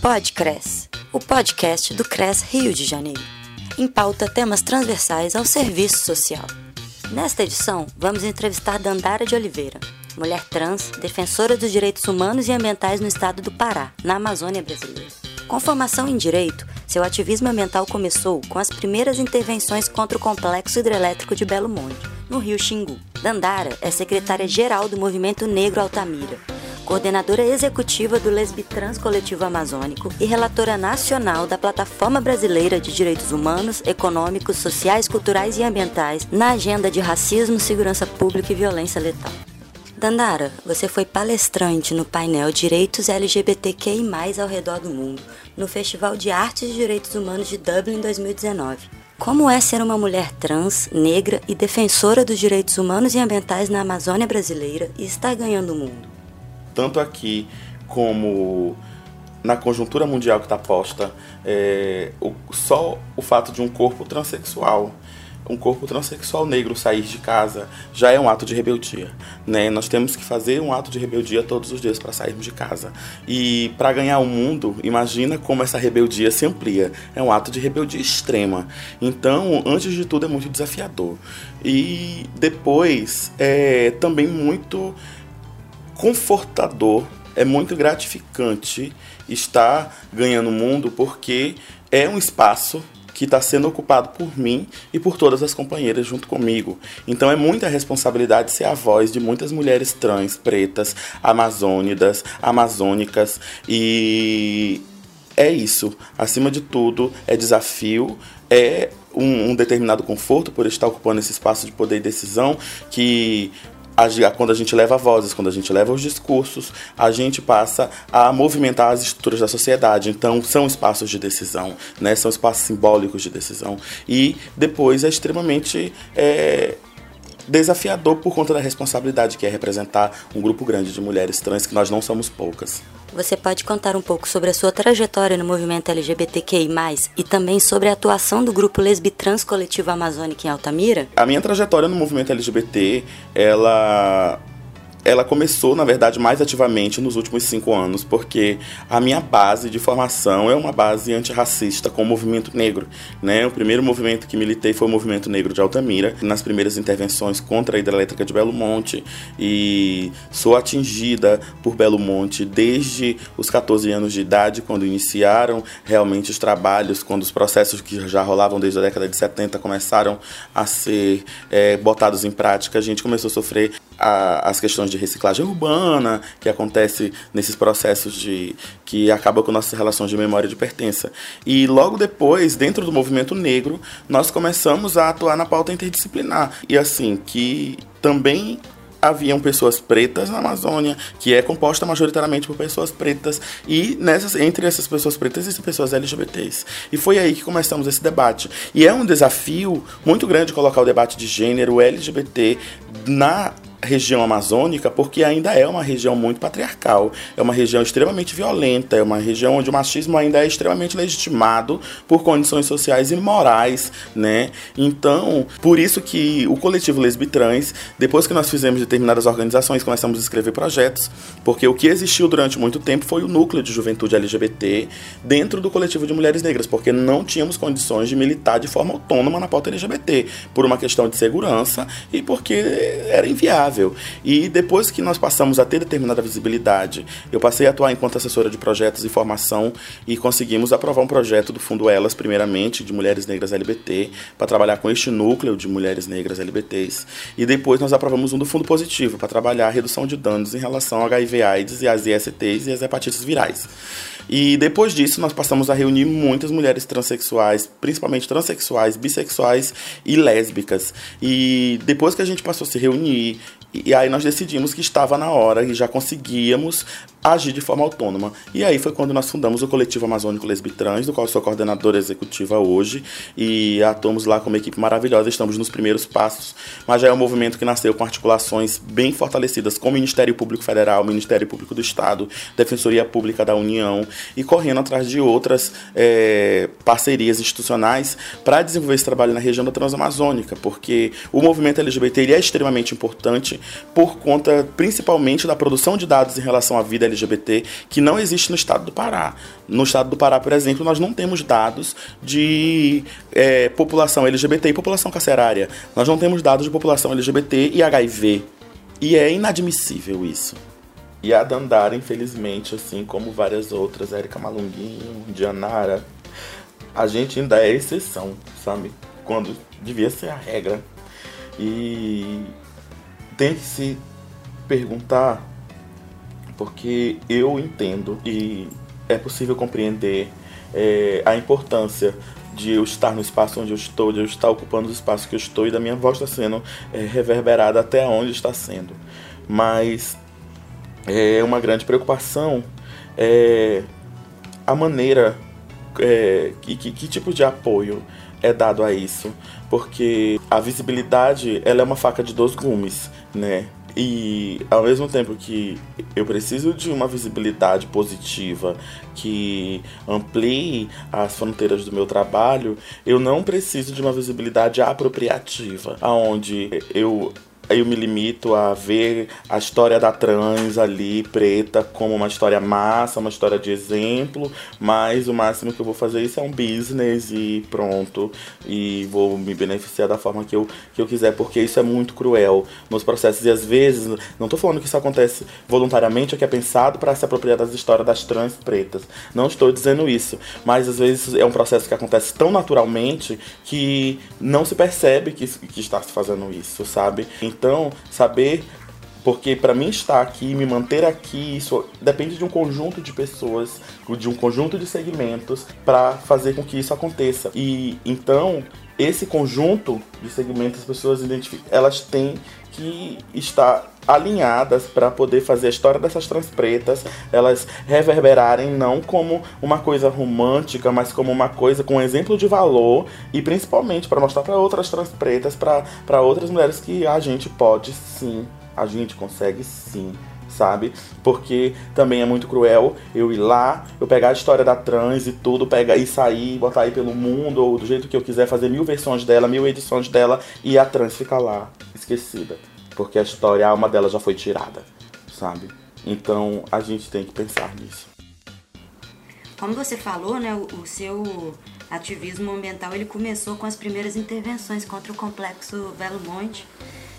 Podcres, o podcast do CRES Rio de Janeiro. Em pauta temas transversais ao serviço social. Nesta edição, vamos entrevistar Dandara de Oliveira, mulher trans, defensora dos direitos humanos e ambientais no estado do Pará, na Amazônia brasileira. Com formação em direito, seu ativismo ambiental começou com as primeiras intervenções contra o complexo hidrelétrico de Belo Monte, no rio Xingu. Dandara é secretária-geral do Movimento Negro Altamira, coordenadora executiva do Lesbitrans Coletivo Amazônico e relatora nacional da Plataforma Brasileira de Direitos Humanos, Econômicos, Sociais, Culturais e Ambientais na agenda de racismo, segurança pública e violência letal. Dandara, você foi palestrante no painel Direitos LGBTQI+, ao redor do mundo, no Festival de Artes e Direitos Humanos de Dublin em 2019. Como é ser uma mulher trans, negra e defensora dos direitos humanos e ambientais na Amazônia brasileira e estar ganhando o mundo? Tanto aqui como na conjuntura mundial que está posta, é, o, só o fato de um corpo transexual, um corpo transexual negro sair de casa já é um ato de rebeldia, né? Nós temos que fazer um ato de rebeldia todos os dias para sairmos de casa. E para ganhar o mundo, imagina como essa rebeldia se amplia. É um ato de rebeldia extrema. Então, antes de tudo, é muito desafiador. E depois é também muito confortador, é muito gratificante estar ganhando o mundo porque é um espaço que está sendo ocupado por mim e por todas as companheiras junto comigo. Então é muita responsabilidade ser a voz de muitas mulheres trans, pretas, amazônidas, amazônicas e é isso. Acima de tudo, é desafio, é um, um determinado conforto por estar ocupando esse espaço de poder e decisão que quando a gente leva vozes, quando a gente leva os discursos, a gente passa a movimentar as estruturas da sociedade. Então, são espaços de decisão, né? são espaços simbólicos de decisão. E depois é extremamente é, desafiador por conta da responsabilidade que é representar um grupo grande de mulheres trans, que nós não somos poucas. Você pode contar um pouco sobre a sua trajetória no movimento LGBTQI+, e também sobre a atuação do grupo Lesbitrans Coletivo Amazônica em Altamira? A minha trajetória no movimento LGBT, ela ela começou, na verdade, mais ativamente nos últimos cinco anos, porque a minha base de formação é uma base antirracista com o movimento negro. Né? O primeiro movimento que militei foi o movimento negro de Altamira, nas primeiras intervenções contra a hidrelétrica de Belo Monte, e sou atingida por Belo Monte desde os 14 anos de idade, quando iniciaram realmente os trabalhos, quando os processos que já rolavam desde a década de 70 começaram a ser é, botados em prática, a gente começou a sofrer a, as questões de reciclagem urbana, que acontece nesses processos de que acaba com nossas relações de memória de pertença. E logo depois, dentro do movimento negro, nós começamos a atuar na pauta interdisciplinar. E assim, que também haviam pessoas pretas na Amazônia, que é composta majoritariamente por pessoas pretas, e nessas, entre essas pessoas pretas existem pessoas LGBTs. E foi aí que começamos esse debate. E é um desafio muito grande colocar o debate de gênero LGBT na região amazônica porque ainda é uma região muito patriarcal, é uma região extremamente violenta, é uma região onde o machismo ainda é extremamente legitimado por condições sociais e morais, né? Então, por isso que o coletivo Lesbitrans, depois que nós fizemos determinadas organizações, começamos a escrever projetos, porque o que existiu durante muito tempo foi o núcleo de juventude LGBT dentro do coletivo de mulheres negras, porque não tínhamos condições de militar de forma autônoma na pauta LGBT, por uma questão de segurança e porque era inviável e depois que nós passamos a ter determinada visibilidade, eu passei a atuar enquanto assessora de projetos e formação e conseguimos aprovar um projeto do Fundo Elas, primeiramente, de mulheres negras LGBT, para trabalhar com este núcleo de mulheres negras LGBTs. E depois nós aprovamos um do Fundo Positivo, para trabalhar a redução de danos em relação ao HIV/AIDS e às ISTs e às hepatites virais. E depois disso, nós passamos a reunir muitas mulheres transexuais, principalmente transexuais, bissexuais e lésbicas. E depois que a gente passou a se reunir e aí nós decidimos que estava na hora e já conseguíamos agir de forma autônoma. E aí foi quando nós fundamos o Coletivo Amazônico Lesbitrans, do qual sou coordenadora executiva hoje, e atuamos lá com uma equipe maravilhosa, estamos nos primeiros passos, mas já é um movimento que nasceu com articulações bem fortalecidas com o Ministério Público Federal, Ministério Público do Estado, Defensoria Pública da União, e correndo atrás de outras é, parcerias institucionais para desenvolver esse trabalho na região da Transamazônica, porque o movimento LGBT é extremamente importante por conta principalmente da produção de dados em relação à vida LGBT que não existe no estado do Pará. No estado do Pará, por exemplo, nós não temos dados de é, população LGBT e população carcerária. Nós não temos dados de população LGBT e HIV. E é inadmissível isso. E a Dandara, infelizmente, assim como várias outras, Érica Malunguinho, Dianara, a gente ainda é exceção, sabe? Quando devia ser a regra. E tem que se perguntar, porque eu entendo e é possível compreender é, a importância de eu estar no espaço onde eu estou, de eu estar ocupando o espaço que eu estou e da minha voz está sendo é, reverberada até onde está sendo. Mas é uma grande preocupação é, a maneira é, que, que, que tipo de apoio é dado a isso, porque a visibilidade ela é uma faca de dois gumes, né? E ao mesmo tempo que eu preciso de uma visibilidade positiva que amplie as fronteiras do meu trabalho, eu não preciso de uma visibilidade apropriativa, aonde eu eu me limito a ver a história da trans ali, preta, como uma história massa, uma história de exemplo, mas o máximo que eu vou fazer isso é um business e pronto. E vou me beneficiar da forma que eu, que eu quiser, porque isso é muito cruel nos processos. E às vezes, não estou falando que isso acontece voluntariamente ou que é pensado para se apropriar das histórias das trans pretas. Não estou dizendo isso. Mas às vezes é um processo que acontece tão naturalmente que não se percebe que, que está se fazendo isso, sabe? Então, saber porque para mim estar aqui, me manter aqui, isso depende de um conjunto de pessoas, de um conjunto de segmentos para fazer com que isso aconteça. E então, esse conjunto de segmentos, as pessoas identificam, elas têm que estar alinhadas para poder fazer a história dessas trans pretas, elas reverberarem não como uma coisa romântica, mas como uma coisa com um exemplo de valor e principalmente para mostrar para outras trans pretas, para outras mulheres que a gente pode sim, a gente consegue sim sabe? Porque também é muito cruel eu ir lá, eu pegar a história da trans e tudo, pegar e sair, botar aí pelo mundo, ou do jeito que eu quiser, fazer mil versões dela, mil edições dela, e a trans ficar lá, esquecida porque a história, a alma dela já foi tirada, sabe? Então a gente tem que pensar nisso. Como você falou, né, o, o seu ativismo ambiental ele começou com as primeiras intervenções contra o complexo Belo Monte.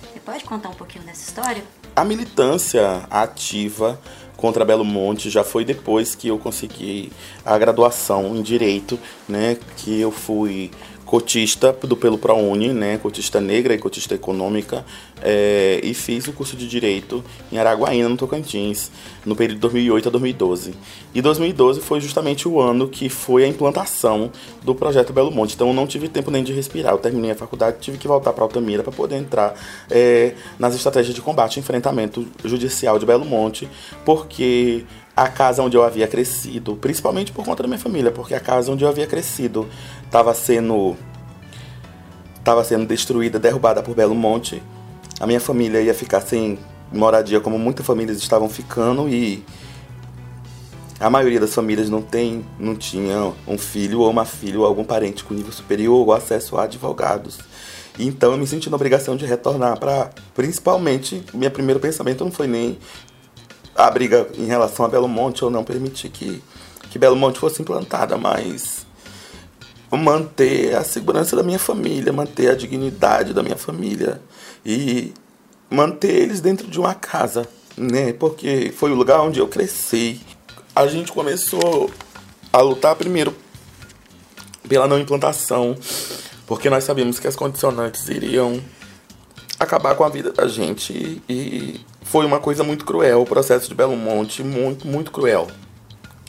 Você pode contar um pouquinho dessa história? A militância ativa contra Belo Monte já foi depois que eu consegui a graduação em direito, né, que eu fui cotista do pelo ProUni, né, cotista negra e cotista econômica, é, e fiz o curso de Direito em Araguaína, no Tocantins, no período de 2008 a 2012. E 2012 foi justamente o ano que foi a implantação do projeto Belo Monte, então eu não tive tempo nem de respirar. Eu terminei a faculdade tive que voltar para Altamira para poder entrar é, nas estratégias de combate e enfrentamento judicial de Belo Monte, porque a casa onde eu havia crescido, principalmente por conta da minha família, porque a casa onde eu havia crescido estava sendo estava sendo destruída, derrubada por Belo Monte. A minha família ia ficar sem moradia, como muitas famílias estavam ficando e a maioria das famílias não tem, não tinha um filho ou uma filha ou algum parente com nível superior ou acesso a advogados. Então eu me senti na obrigação de retornar para, principalmente, meu primeiro pensamento não foi nem a briga em relação a Belo Monte ou não permitir que, que Belo Monte fosse implantada, mas manter a segurança da minha família, manter a dignidade da minha família e manter eles dentro de uma casa, né? Porque foi o lugar onde eu cresci. A gente começou a lutar primeiro pela não implantação, porque nós sabíamos que as condicionantes iriam acabar com a vida da gente e foi uma coisa muito cruel o processo de Belo Monte, muito, muito cruel.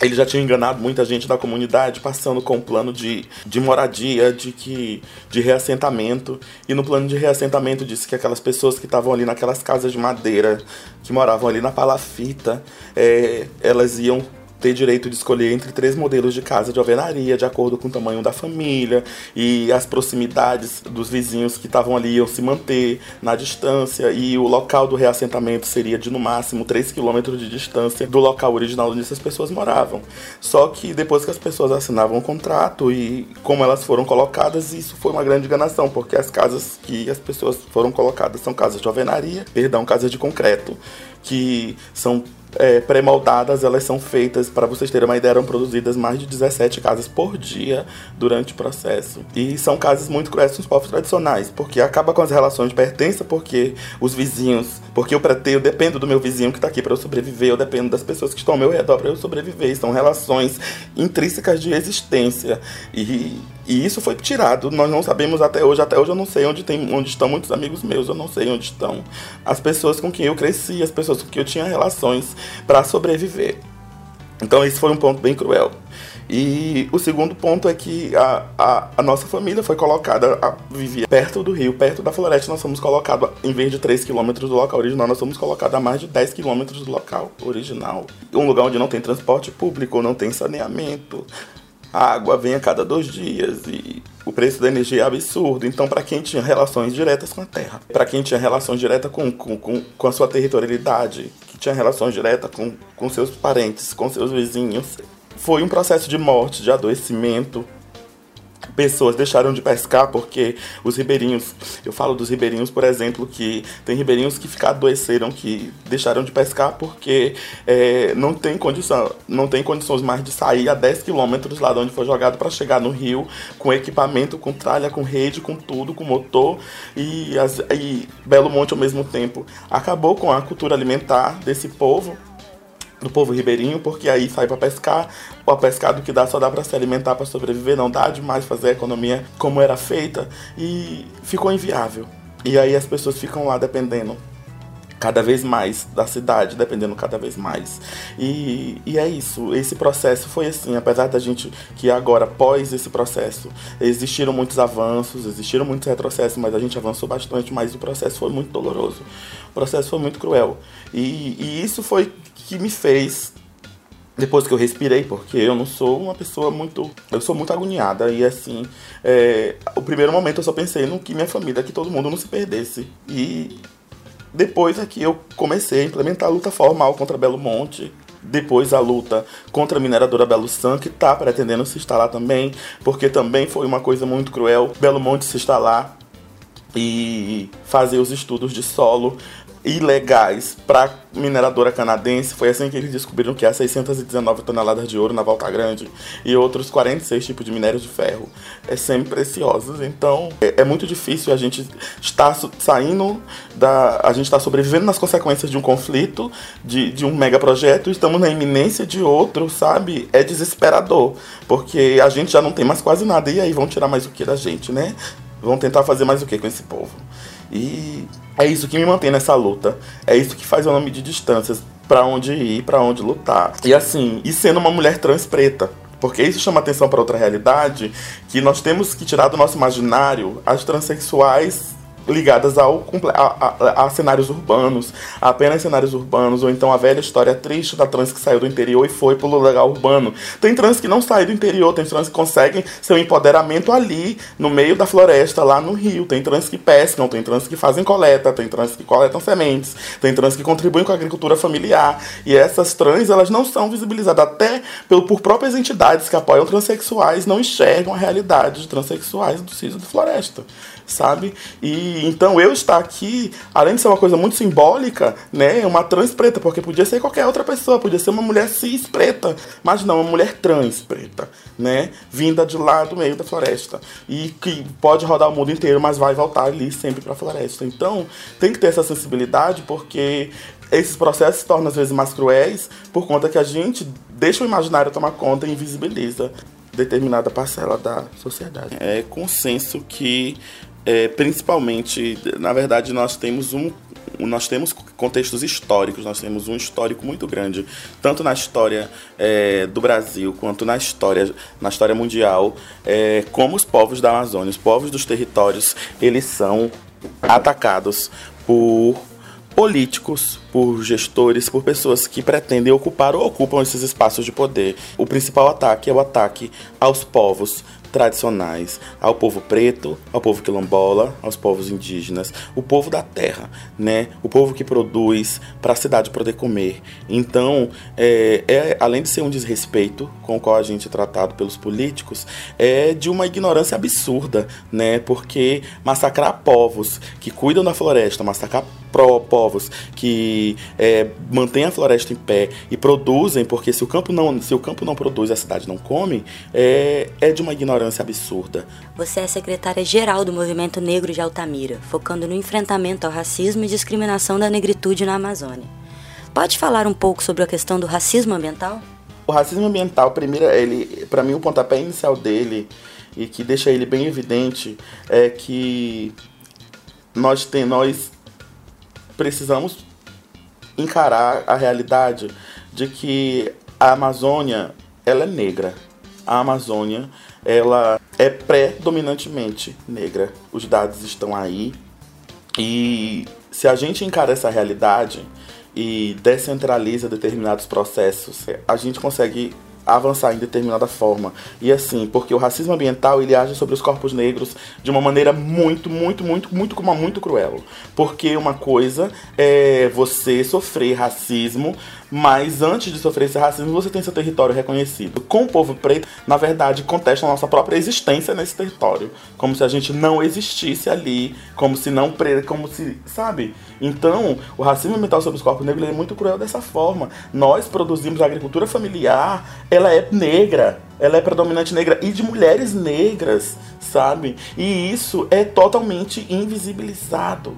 Ele já tinha enganado muita gente da comunidade, passando com um plano de, de moradia, de que de reassentamento. E no plano de reassentamento disse que aquelas pessoas que estavam ali naquelas casas de madeira, que moravam ali na palafita, é, elas iam ter direito de escolher entre três modelos de casa de alvenaria, de acordo com o tamanho da família e as proximidades dos vizinhos que estavam ali iam se manter na distância e o local do reassentamento seria de no máximo 3 quilômetros de distância do local original onde essas pessoas moravam. Só que depois que as pessoas assinavam o contrato e como elas foram colocadas, isso foi uma grande enganação, porque as casas que as pessoas foram colocadas são casas de alvenaria, perdão, casas de concreto, que são é, pré-moldadas, elas são feitas, para vocês terem uma ideia, eram produzidas mais de 17 casas por dia durante o processo. E são casas muito cruéis nos povos tradicionais, porque acaba com as relações de pertença, porque os vizinhos, porque eu, eu dependo do meu vizinho que está aqui para eu sobreviver, eu dependo das pessoas que estão ao meu redor para eu sobreviver. São relações intrínsecas de existência. E e isso foi tirado. Nós não sabemos até hoje. Até hoje eu não sei onde, tem, onde estão muitos amigos meus. Eu não sei onde estão as pessoas com quem eu cresci, as pessoas com quem eu tinha relações para sobreviver. Então esse foi um ponto bem cruel. E o segundo ponto é que a, a, a nossa família foi colocada, a, vivia perto do rio, perto da floresta. Nós fomos colocados, em vez de 3 quilômetros do local original, nós fomos colocados a mais de 10 quilômetros do local original. Um lugar onde não tem transporte público, não tem saneamento, a água vem a cada dois dias e o preço da energia é absurdo. Então, para quem tinha relações diretas com a terra, para quem tinha relações diretas com, com, com, com, a sua territorialidade, que tinha relações diretas com, com seus parentes, com seus vizinhos, foi um processo de morte, de adoecimento, pessoas deixaram de pescar porque os ribeirinhos, eu falo dos ribeirinhos, por exemplo, que tem ribeirinhos que ficaram adoeceram, que deixaram de pescar porque é, não tem condição, não tem condições mais de sair a 10 quilômetros lá de onde foi jogado para chegar no rio com equipamento, com tralha, com rede, com tudo, com motor e, as, e Belo Monte ao mesmo tempo acabou com a cultura alimentar desse povo do povo ribeirinho, porque aí sai para pescar, o pescado que dá só dá para se alimentar, para sobreviver, não dá demais fazer a economia como era feita e ficou inviável. E aí as pessoas ficam lá dependendo cada vez mais da cidade, dependendo cada vez mais. E, e é isso, esse processo foi assim, apesar da gente que agora, após esse processo, existiram muitos avanços, existiram muitos retrocessos, mas a gente avançou bastante, mas o processo foi muito doloroso, o processo foi muito cruel. E, e isso foi que me fez depois que eu respirei, porque eu não sou uma pessoa muito. Eu sou muito agoniada. E assim, é, o primeiro momento eu só pensei no que minha família, que todo mundo não se perdesse. E depois é que eu comecei a implementar a luta formal contra Belo Monte. Depois a luta contra a mineradora Belo San, que está pretendendo se instalar também, porque também foi uma coisa muito cruel. Belo Monte se instalar e fazer os estudos de solo ilegais para mineradora canadense. Foi assim que eles descobriram que há 619 toneladas de ouro na Volta Grande e outros 46 tipos de minérios de ferro, é sempre preciosos. Então é, é muito difícil a gente estar saindo da, a gente está sobrevivendo nas consequências de um conflito, de, de um megaprojeto, estamos na iminência de outro, sabe? É desesperador, porque a gente já não tem mais quase nada e aí vão tirar mais o que da gente, né? Vão tentar fazer mais o que com esse povo? E é isso que me mantém nessa luta. É isso que faz eu não medir distâncias para onde ir, para onde lutar. E assim, e sendo uma mulher trans preta, porque isso chama atenção para outra realidade que nós temos que tirar do nosso imaginário as transexuais ligadas ao, a, a, a, cenários urbanos, apenas cenários urbanos, ou então a velha história triste da trans que saiu do interior e foi pro lugar urbano. Tem trans que não saem do interior, tem trans que conseguem seu empoderamento ali, no meio da floresta, lá no rio. Tem trans que pescam, tem trans que fazem coleta, tem trans que coletam sementes, tem trans que contribuem com a agricultura familiar. E essas trans, elas não são visibilizadas até pelo, por próprias entidades que apoiam transexuais, não enxergam a realidade de transexuais do Ciso de Floresta sabe? E então eu estar aqui, além de ser uma coisa muito simbólica, né, é uma trans preta, porque podia ser qualquer outra pessoa, podia ser uma mulher cis preta, mas não, uma mulher trans preta, né, vinda de lá do meio da floresta e que pode rodar o mundo inteiro, mas vai voltar ali sempre para a floresta. Então, tem que ter essa sensibilidade porque esses processos se tornam às vezes mais cruéis por conta que a gente deixa o imaginário tomar conta e invisibiliza determinada parcela da sociedade. É consenso que é, principalmente, na verdade, nós temos um nós temos contextos históricos, nós temos um histórico muito grande, tanto na história é, do Brasil quanto na história, na história mundial, é, como os povos da Amazônia, os povos dos territórios, eles são atacados por políticos, por gestores, por pessoas que pretendem ocupar ou ocupam esses espaços de poder. O principal ataque é o ataque aos povos tradicionais ao povo preto, ao povo quilombola, aos povos indígenas, o povo da terra, né? O povo que produz para a cidade poder comer. Então, é, é, além de ser um desrespeito com o qual a gente é tratado pelos políticos, é de uma ignorância absurda, né? Porque massacrar povos que cuidam da floresta, massacrar povos que é, mantêm a floresta em pé e produzem, porque se o campo não, se o campo não produz, a cidade não come, é, é de uma ignorância absurda. Você é secretária-geral do Movimento Negro de Altamira, focando no enfrentamento ao racismo e discriminação da negritude na Amazônia. Pode falar um pouco sobre a questão do racismo ambiental? O racismo ambiental, primeiro, ele, para mim, o pontapé inicial dele e que deixa ele bem evidente é que nós tem, nós precisamos encarar a realidade de que a Amazônia ela é negra. A Amazônia ela é predominantemente negra. Os dados estão aí e se a gente encara essa realidade e descentraliza determinados processos, a gente consegue avançar em determinada forma. E assim, porque o racismo ambiental ele age sobre os corpos negros de uma maneira muito, muito, muito, muito como muito cruel. Porque uma coisa é você sofrer racismo mas antes de sofrer esse racismo, você tem seu território reconhecido. Com o povo preto, na verdade, contestam a nossa própria existência nesse território, como se a gente não existisse ali, como se não, como se, sabe? Então, o racismo ambiental sobre os corpos negros é muito cruel dessa forma. Nós produzimos a agricultura familiar, ela é negra, ela é predominante negra e de mulheres negras, sabe? E isso é totalmente invisibilizado,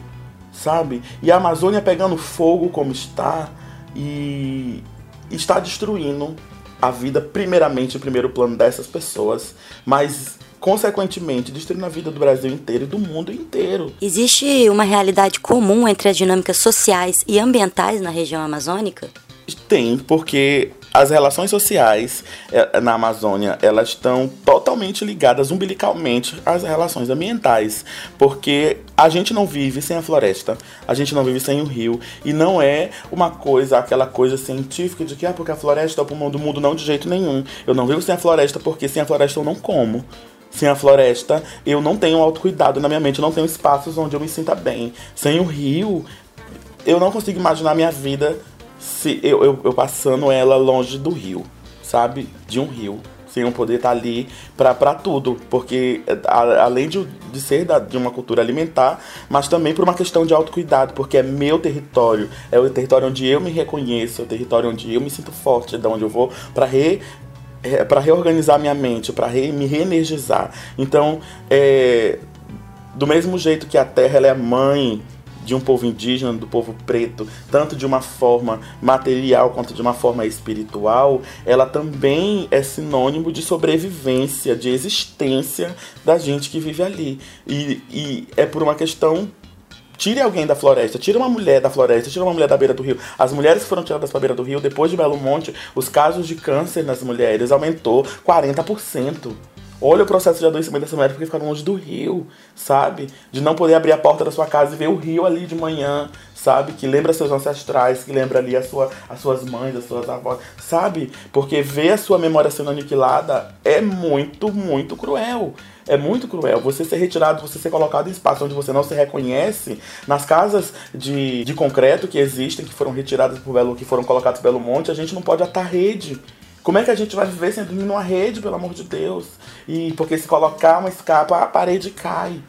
sabe? E a Amazônia pegando fogo como está, e está destruindo a vida, primeiramente, em primeiro plano dessas pessoas, mas consequentemente destruindo a vida do Brasil inteiro e do mundo inteiro. Existe uma realidade comum entre as dinâmicas sociais e ambientais na região amazônica? Tem, porque as relações sociais é, na Amazônia elas estão totalmente ligadas umbilicalmente às relações ambientais, porque a gente não vive sem a floresta, a gente não vive sem o rio e não é uma coisa, aquela coisa científica de que ah, porque a floresta é o pulmão do mundo, não de jeito nenhum. Eu não vivo sem a floresta porque sem a floresta eu não como. Sem a floresta, eu não tenho autocuidado na minha mente, eu não tenho espaços onde eu me sinta bem. Sem o rio, eu não consigo imaginar minha vida se eu, eu, eu, passando ela longe do rio, sabe? De um rio. Sem eu poder estar tá ali para tudo. Porque a, além de, de ser da, de uma cultura alimentar, mas também por uma questão de autocuidado, porque é meu território. É o território onde eu me reconheço, é o território onde eu me sinto forte, é de onde eu vou para re, é, para reorganizar minha mente, para re, me reenergizar. Então, é, do mesmo jeito que a terra ela é mãe de um povo indígena, do povo preto, tanto de uma forma material quanto de uma forma espiritual, ela também é sinônimo de sobrevivência, de existência da gente que vive ali. E, e é por uma questão Tire alguém da floresta, tira uma mulher da floresta, tira uma mulher da beira do rio. As mulheres que foram tiradas para a beira do rio, depois de Belo Monte, os casos de câncer nas mulheres aumentou 40%. Olha o processo de adoecimento dessa mulher porque ficaram longe do rio, sabe? De não poder abrir a porta da sua casa e ver o rio ali de manhã, sabe? Que lembra seus ancestrais, que lembra ali a sua, as suas mães, as suas avós, sabe? Porque ver a sua memória sendo aniquilada é muito, muito cruel. É muito cruel. Você ser retirado, você ser colocado em espaço onde você não se reconhece, nas casas de, de concreto que existem, que foram retiradas por Belo, que foram colocadas pelo monte, a gente não pode atar rede. Como é que a gente vai viver sem dormir numa rede, pelo amor de Deus? E porque se colocar uma escapa, a parede cai.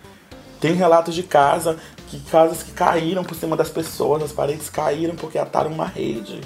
Tem relatos de casa, que casas que caíram por cima das pessoas, as paredes caíram porque ataram uma rede.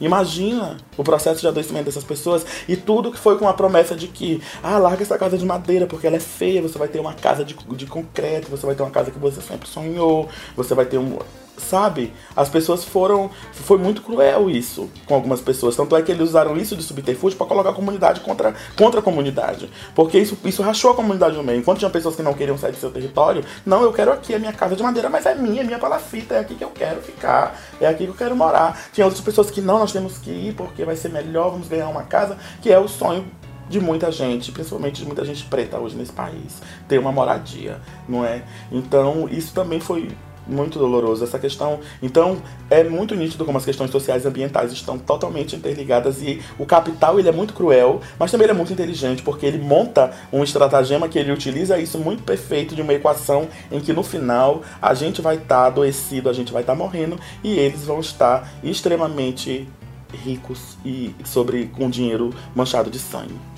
Imagina o processo de adoecimento dessas pessoas e tudo que foi com a promessa de que, ah, larga essa casa de madeira porque ela é feia, você vai ter uma casa de, de concreto, você vai ter uma casa que você sempre sonhou, você vai ter um, sabe? As pessoas foram. Foi muito cruel isso com algumas pessoas. Tanto é que eles usaram isso de subterfúgio para colocar a comunidade contra, contra a comunidade. Porque isso, isso rachou a comunidade no meio. Enquanto tinha pessoas que não queriam sair do seu território, não, eu quero aqui a minha casa de madeira, mas é minha, é minha palafita, é aqui que eu quero ficar, é aqui que eu quero morar. Tinha outras pessoas que não, nós temos que ir porque vai ser melhor, vamos ganhar uma casa, que é o sonho de muita gente, principalmente de muita gente preta hoje nesse país, ter uma moradia, não é? Então, isso também foi muito doloroso essa questão. Então, é muito nítido como as questões sociais e ambientais estão totalmente interligadas e o capital ele é muito cruel, mas também ele é muito inteligente porque ele monta um estratagema que ele utiliza isso muito perfeito de uma equação em que no final a gente vai estar tá adoecido, a gente vai estar tá morrendo e eles vão estar extremamente ricos e sobre com dinheiro manchado de sangue.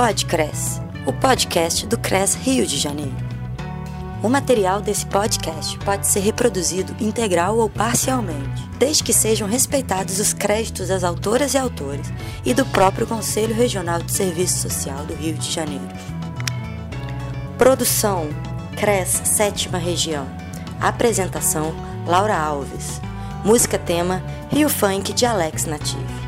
Podcres, o podcast do CRES Rio de Janeiro. O material desse podcast pode ser reproduzido integral ou parcialmente, desde que sejam respeitados os créditos das autoras e autores e do próprio Conselho Regional de Serviço Social do Rio de Janeiro. Produção CRES Sétima Região. Apresentação Laura Alves. Música tema Rio Funk de Alex Native.